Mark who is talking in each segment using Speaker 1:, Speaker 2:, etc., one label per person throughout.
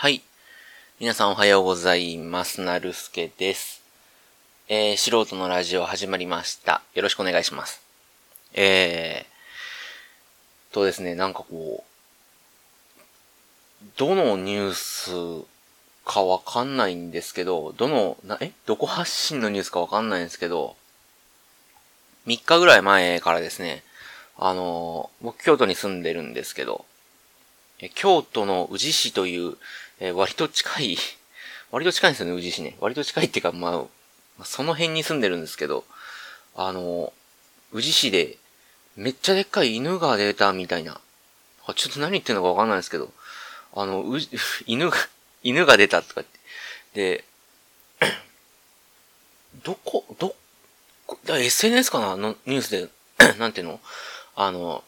Speaker 1: はい。皆さんおはようございます。なるすけです。えー、素人のラジオ始まりました。よろしくお願いします。えー、とですね、なんかこう、どのニュースかわかんないんですけど、どの、な、え？どこ発信のニュースかわかんないんですけど、3日ぐらい前からですね、あの、僕京都に住んでるんですけど、京都の宇治市という、えー、割と近い、割と近いんですよね、宇治市ね。割と近いっていうか、まあ、その辺に住んでるんですけど、あの、宇治市で、めっちゃでっかい犬が出たみたいな。ちょっと何言ってんのかわかんないですけど、あの、う、犬が、犬が出たとかって。で、どこ、ど、SNS かな？のニュースで、なんていうの？あの、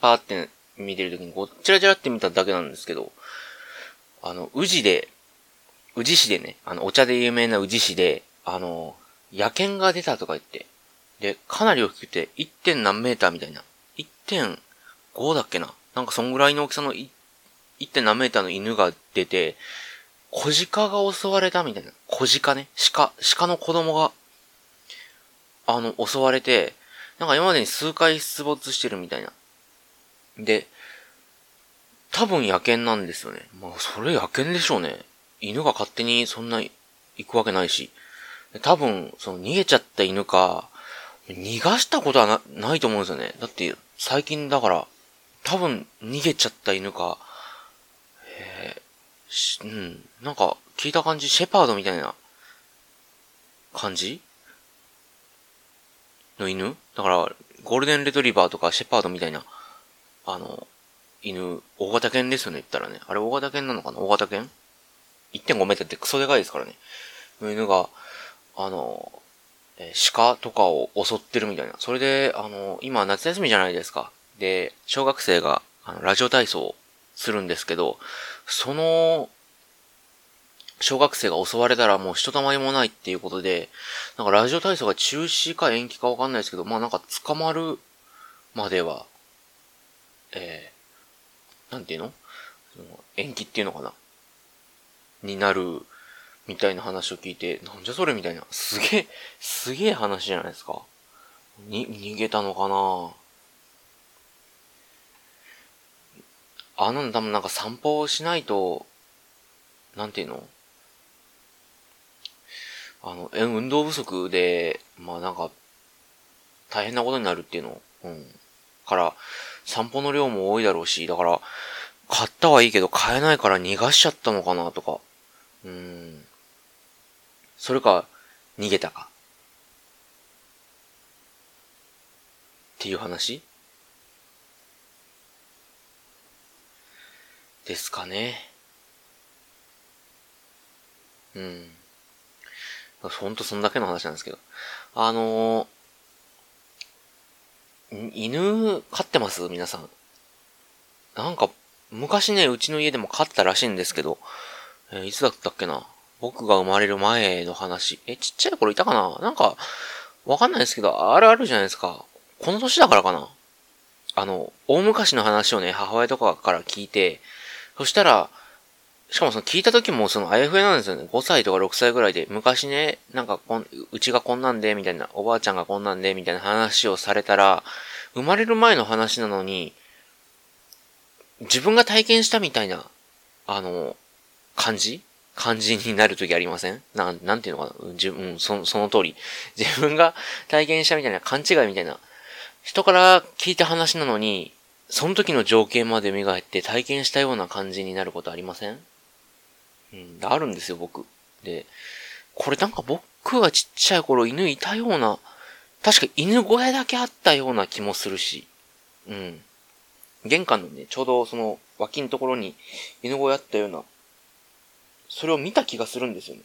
Speaker 1: パーって見てるときに、こう、チラチラって見ただけなんですけど、あの、宇治で、宇治市でね、あの、お茶で有名な宇治市で、あの、野犬が出たとか言って、で、かなり大きくて、1. 点何メーターみたいな。1.5だっけななんかそんぐらいの大きさの 1. 点何メーターの犬が出て、小鹿が襲われたみたいな。小鹿ね。鹿、鹿の子供が、あの、襲われて、なんか今までに数回出没してるみたいな。で、多分野犬なんですよね。まあ、それ野犬でしょうね。犬が勝手にそんな行くわけないし。多分、その逃げちゃった犬か、逃がしたことはなないと思うんですよね。だって、最近だから、多分逃げちゃった犬か、えー、うん、なんか聞いた感じ、シェパードみたいな感じ？の犬？だから、ゴールデンレトリバーとかシェパードみたいな、あの、犬、大型犬ですよね、言ったらね。あれ大型犬なのかな？大型犬 ?1.5 メートルってクソでかいですからね。犬が、あの、え鹿とかを襲ってるみたいな。それで、あの、今夏休みじゃないですか。で、小学生が、あの、ラジオ体操をするんですけど、その、小学生が襲われたらもうひとたまりもないっていうことで、なんかラジオ体操が中止か延期かわかんないですけど、まあなんか捕まるまでは、えなんていうの？延期っていうのかな？になるみたいな話を聞いて、なんじゃそれみたいな。すげえ、すげえ話じゃないですか。に、逃げたのかな？あなん多分なんか散歩をしないと、なんていうの？あの、運動不足で、まあなんか、大変なことになるっていうの？うん。から、散歩の量も多いだろうし、だから、買ったはいいけど買えないから逃がしちゃったのかなとか。うん。それか、逃げたか。っていう話？ですかね。うん。ほんとそんだけの話なんですけど。あのー、犬飼ってます？皆さん。なんか昔ね、うちの家でも飼ったらしいんですけど、えー、いつだったっけな？僕が生まれる前の話。え、ちっちゃい頃いたかな？なんか、わかんないですけど、あるあるじゃないですか。この年だからかな？あの、大昔の話をね、母親とかから聞いて、そしたら、しかもその聞いた時もそのあやふやなんですよね。5歳とか6歳ぐらいで、昔ね、なんかこん、うちがこんなんで、みたいな、おばあちゃんがこんなんで、みたいな話をされたら、生まれる前の話なのに、自分が体験したみたいな、あの、感じ？感じになるときありません？なん、なんていうのかな？自分、そのその通り。自分が体験したみたいな勘違いみたいな。人から聞いた話なのに、その時の情景まで磨いて体験したような感じになることありません？うん、あるんですよ、僕。で、これなんか僕がちっちゃい頃犬いたような、確か犬小屋だけあったような気もするし、うん。玄関のね、ちょうどその脇のところに犬小屋あったような、それを見た気がするんですよね。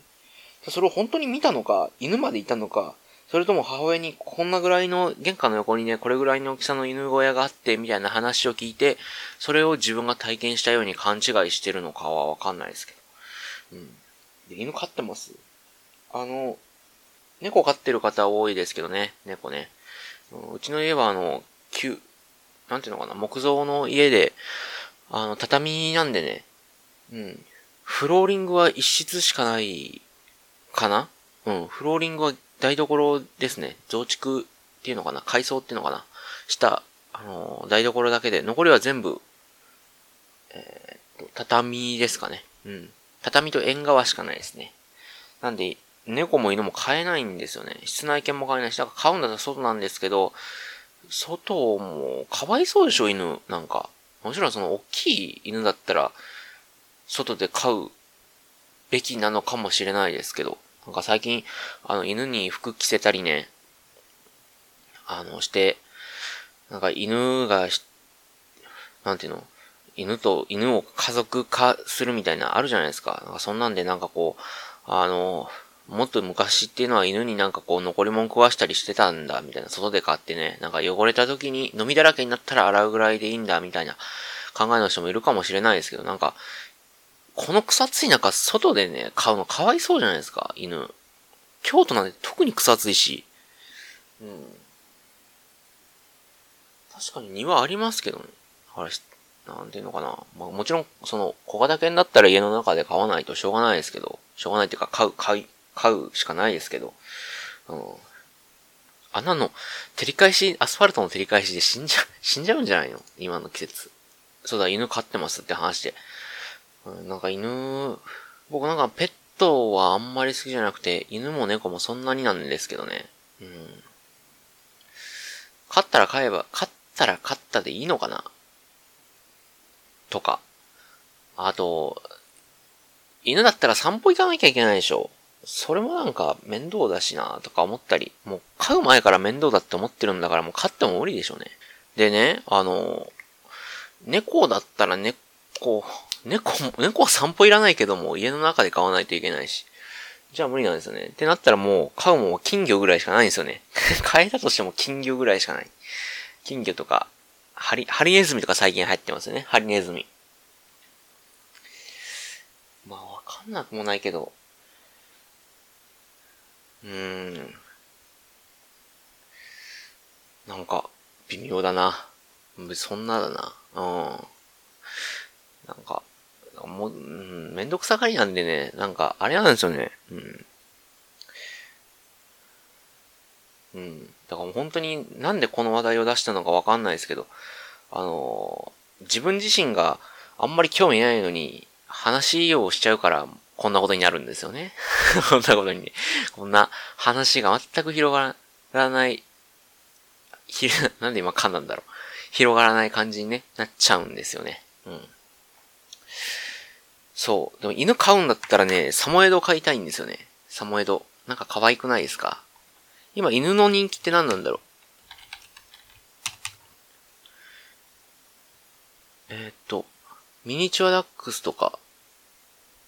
Speaker 1: それを本当に見たのか、犬までいたのか、それとも母親にこんなぐらいの、玄関の横にね、これぐらいの大きさの犬小屋があって、みたいな話を聞いて、それを自分が体験したように勘違いしてるのかはわかんないですけど。うん。で、犬飼ってます？あの、猫飼ってる方多いですけどね、猫ね。うちの家はあの、旧、なんていうのかな、木造の家で、あの、畳なんでね、うん。フローリングは一室しかないかな？うん。フローリングは台所ですね。増築っていうのかな改装っていうのかなした、あのー、台所だけで、残りは全部、えー、畳ですかね。うん。畳と縁側しかないですね。なんで、猫も犬も飼えないんですよね。室内犬も飼えないし、だから飼うんだったら外なんですけど、外も、かわいそうでしょ、犬。なんか。もちろんその、大きい犬だったら、外で飼うべきなのかもしれないですけど、なんか最近、あの、犬に服着せたりね、あの、して、なんか犬が、なんていうの？犬と、犬を家族化するみたいなあるじゃないですか。なんかそんなんでなんかこう、あの、もっと昔っていうのは犬になんかこう残り物食わしたりしてたんだ、みたいな。外で買ってね、なんか汚れた時に飲みだらけになったら洗うぐらいでいいんだ、みたいな考えの人もいるかもしれないですけど、なんか、この草津い中、外でね、買うのかわいそうじゃないですか、犬。京都なんて特に草津いし。うん。確かに庭ありますけどね。あれ、なんていうのかな。まあもちろん、その、小型犬だったら家の中で飼わないとしょうがないですけど、しょうがないっていうか、飼う、飼い、飼うしかないですけど、うん。あんなの、照り返し、アスファルトの照り返しで死んじゃ、死んじゃうんじゃないの？今の季節。そうだ、犬飼ってますって話で。うんなんか犬、僕なんかペットはあんまり好きじゃなくて、犬も猫もそんなになんですけどね。うん。飼ったら飼えば、飼ったら飼ったでいいのかな？とか。あと、犬だったら散歩行かなきゃいけないでしょ。それもなんか面倒だしなとか思ったり、もう飼う前から面倒だって思ってるんだからもう飼っても無理でしょうね。でね、あの、猫だったら猫、猫も、猫は散歩いらないけども、家の中で飼わないといけないし。じゃあ無理なんですよね。ってなったらもう、飼うも金魚ぐらいしかないんですよね。飼えたとしても金魚ぐらいしかない。金魚とか、ハリ、ハリネズミとか最近入ってますよね。ハリネズミ。まあ、わかんなくもないけど。うーん。なんか、微妙だな。そんなだな。うん。なんか、もう、うん、めんどくさがりなんでね、なんか、あれなんですよね。うん。うん。だから本当になんでこの話題を出したのかわかんないですけど、あの、自分自身があんまり興味ないのに、話をしちゃうから、こんなことになるんですよね。こんなことにね。こんな話が全く広がらない、ひ、なんで今噛んだんだろう。広がらない感じにね、なっちゃうんですよね。うん。そう。でも犬飼うんだったらね、サモエド飼いたいんですよね。サモエド。なんか可愛くないですか？今犬の人気って何なんだろう？え、っと、ミニチュアダックスとか、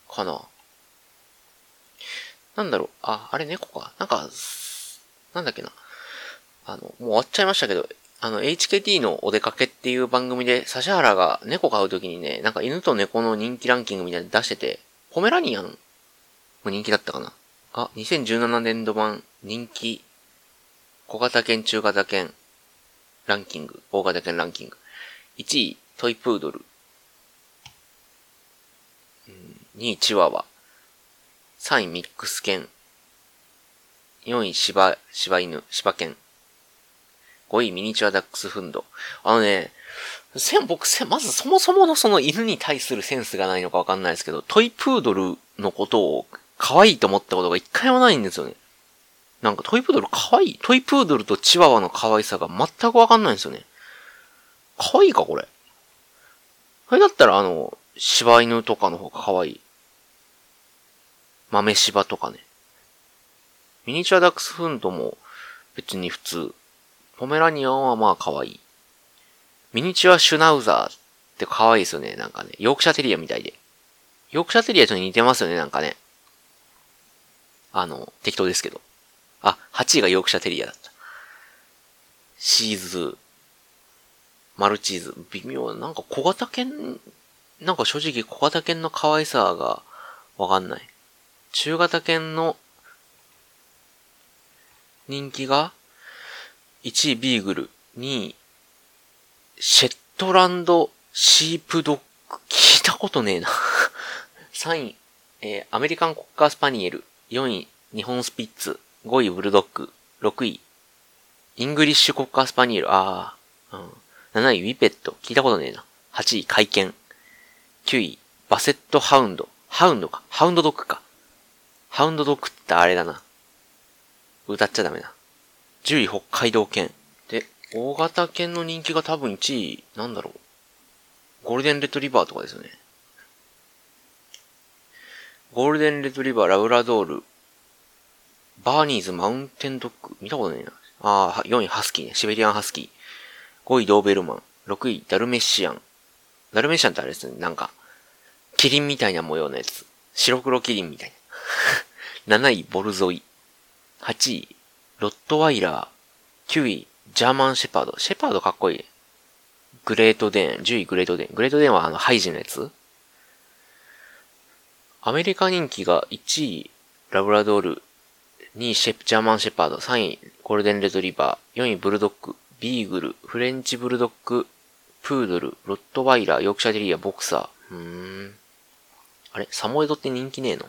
Speaker 1: かな？なんだろう？あ、あれ猫か。なんか、なんだっけな？あの、もう終わっちゃいましたけど、あの、HKT のお出かけっていう番組で、指原が猫飼うときにね、なんか犬と猫の人気ランキングみたいなの出してて、ポメラニアンも人気だったかな？あ、2017年度版人気小型犬、中型犬ランキング、大型犬ランキング。1位、トイプードル。2位、チワワ。3位、ミックス犬。4位、柴、柴犬、柴犬。5位ミニチュアダックスフンド。あのね、せん、僕せ、まずそもそものその犬に対するセンスがないのかわかんないですけど、トイプードルのことを可愛いと思ったことが一回もないんですよね。なんかトイプードル可愛いトイプードルとチワワの可愛さが全くわかんないんですよね。可愛いかこれ。それだったらあの、柴犬とかの方が可愛い。豆柴とかね。ミニチュアダックスフンドも別に普通。ポメラニアンはまあ可愛い。ミニチュアシュナウザーって可愛いですよね。なんかね。ヨークシャテリアみたいで。ヨークシャテリアと似てますよね。なんかね。あの、適当ですけど。あ、8位がヨークシャテリアだった。シーズ、マルチーズ、微妙。なんか小型犬、なんか正直小型犬の可愛さがわかんない。中型犬の人気が1位ビーグル、2位、シェットランドシープドッグ、聞いたことねえな 3位、えー、アメリカンコッカースパニエル。4位、日本スピッツ。5位、ブルドッグ。6位、イングリッシュコッカースパニエル。ああ、うん。7位、ウィペット。聞いたことねえな。8位、甲斐犬。9位、バセットハウンド。ハウンドか。ハウンドドッグか。ハウンドドッグってあれだな。歌っちゃダメな。10位、北海道犬。で、大型犬の人気が多分1位、なんだろう。ゴールデンレトリバーとかですよね。ゴールデンレトリバー、ラブラドール、バーニーズ、マウンテンドッグ、見たことねえな。ああ、4位、ハスキーね。シベリアンハスキー。5位、ドーベルマン。6位、ダルメシアン。ダルメシアンってあれですね。なんか、キリンみたいな模様のやつ。白黒キリンみたいな。7位、ボルゾイ。8位、ロットワイラー。9位、ジャーマンシェパード。シェパードかっこいい。グレートデン。10位、グレートデン。グレートデンはあの、ハイジのやつアメリカ人気が1位、ラブラドール。2位、シェプジャーマンシェパード。3位、ゴールデンレトリバー。4位、ブルドッグ。ビーグル。フレンチブルドッグ。プードル。ロットワイラー。ヨークシャデリア。ボクサー。うーん。あれ？サモエドって人気ねえの？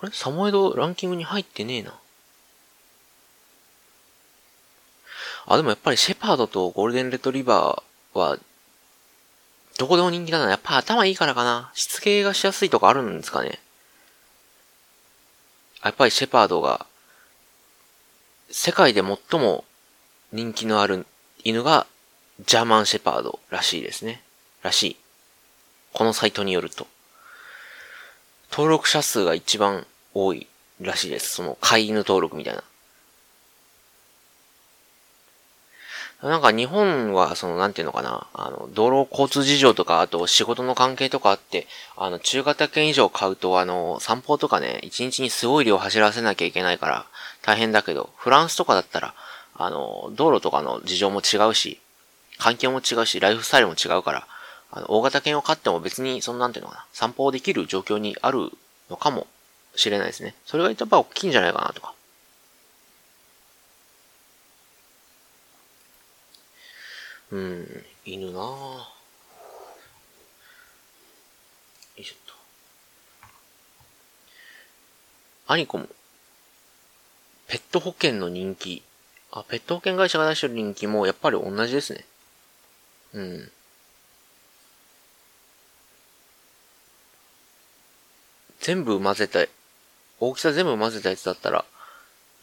Speaker 1: あれ？サモエドランキングに入ってねえな。あ、でもやっぱりシェパードとゴールデンレトリバーは、どこでも人気だな。やっぱ頭いいからかな。しつけがしやすいとかあるんですかね。やっぱりシェパードが、世界で最も人気のある犬がジャーマンシェパードらしいですね。らしい。このサイトによると。登録者数が一番多いらしいです。その飼い犬登録みたいな。なんか日本は、その、なんていうのかな、あの、道路交通事情とか、あと仕事の関係とかあって、あの、中型犬以上買うと、あの、散歩とかね、一日にすごい量走らせなきゃいけないから、大変だけど、フランスとかだったら、あの、道路とかの事情も違うし、環境も違うし、ライフスタイルも違うから、あの、大型犬を飼っても別に、そのなんていうのかな、散歩できる状況にあるのかもしれないですね。それがやっぱ大きいんじゃないかなとか。うん、犬なぁ。よいしょっと。アニコも、ペット保険の人気。あ、ペット保険会社が出してる人気もやっぱり同じですね。うん。全部混ぜた、大きさ全部混ぜたやつだったら、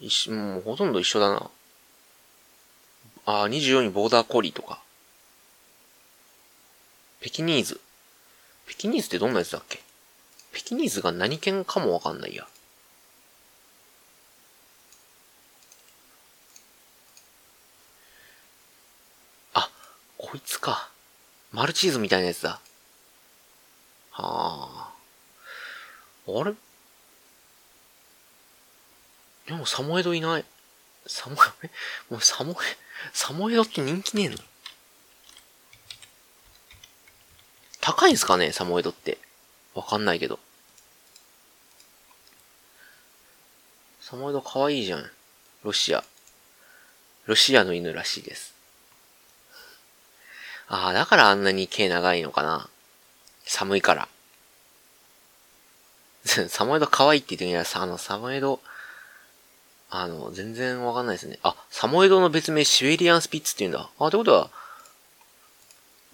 Speaker 1: 一もうほとんど一緒だな。ああ、24にボーダーコリーとか。ペキニーズ。ペキニーズってどんなやつだっけ？ペキニーズが何犬かもわかんないや。あ、こいつか。マルチーズみたいなやつだ。はあ。あれ？でもサモエドいない。サモエ、もうサモエ、サモエドって人気ねえの？高いんすかねサモエドって？わかんないけど。サモエド可愛いじゃん。ロシア。ロシアの犬らしいです。ああ、だからあんなに毛長いのかな。寒いから。サモエド可愛いって言ってみたらさ、あの、サモエド、あの、全然わかんないですね。あ、サモエドの別名シベリアンスピッツって言うんだ。あ、ってことは、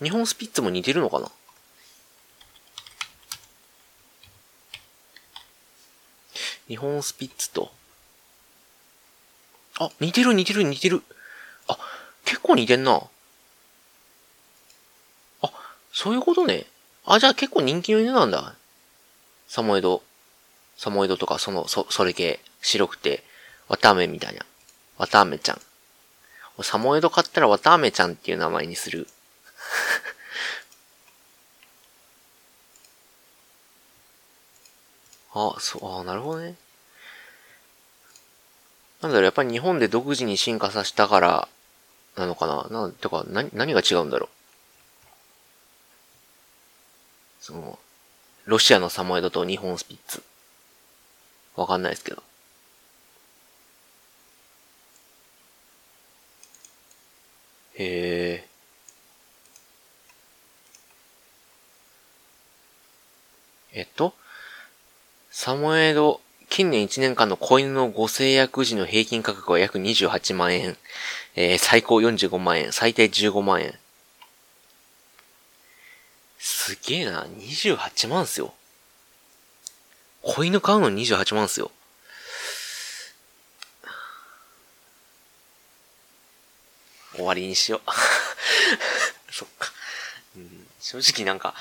Speaker 1: 日本スピッツも似てるのかな？日本スピッツと。あ、似てる似てる似てる。あ、結構似てんな。あ、そういうことね。あ、じゃあ結構人気の犬なんだ。サモエド、サモエドとかその、そ、それ系、白くて、綿飴みたいな。綿飴ちゃん。サモエド買ったら綿飴ちゃんっていう名前にする。あ、そう、あなるほどね。なんだろう、やっぱり日本で独自に進化させたから、なのかななんてか、何、何が違うんだろう。その、ロシアのサモエドと日本スピッツ。わかんないですけど。へえ。えっと、サモエド、近年1年間の子犬のご制約時の平均価格は約28万円。えー、最高45万円、最低15万円。すげえな、28万っすよ。子犬買うの28万っすよ。終わりにしよう。そっか、うん。正直なんか、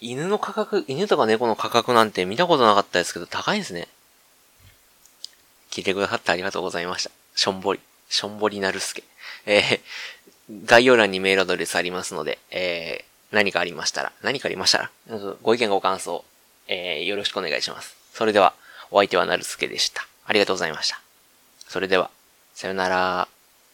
Speaker 1: 犬の価格、犬とか猫の価格なんて見たことなかったですけど、高いですね。聞いてくださってありがとうございました。しょんぼり、しょんぼりなるすけ。えー、概要欄にメールアドレスありますので、えー、何かありましたら、何かありましたら、ご意見ご感想、えー、よろしくお願いします。それでは、お相手はなるすけでした。ありがとうございました。それでは、さよなら。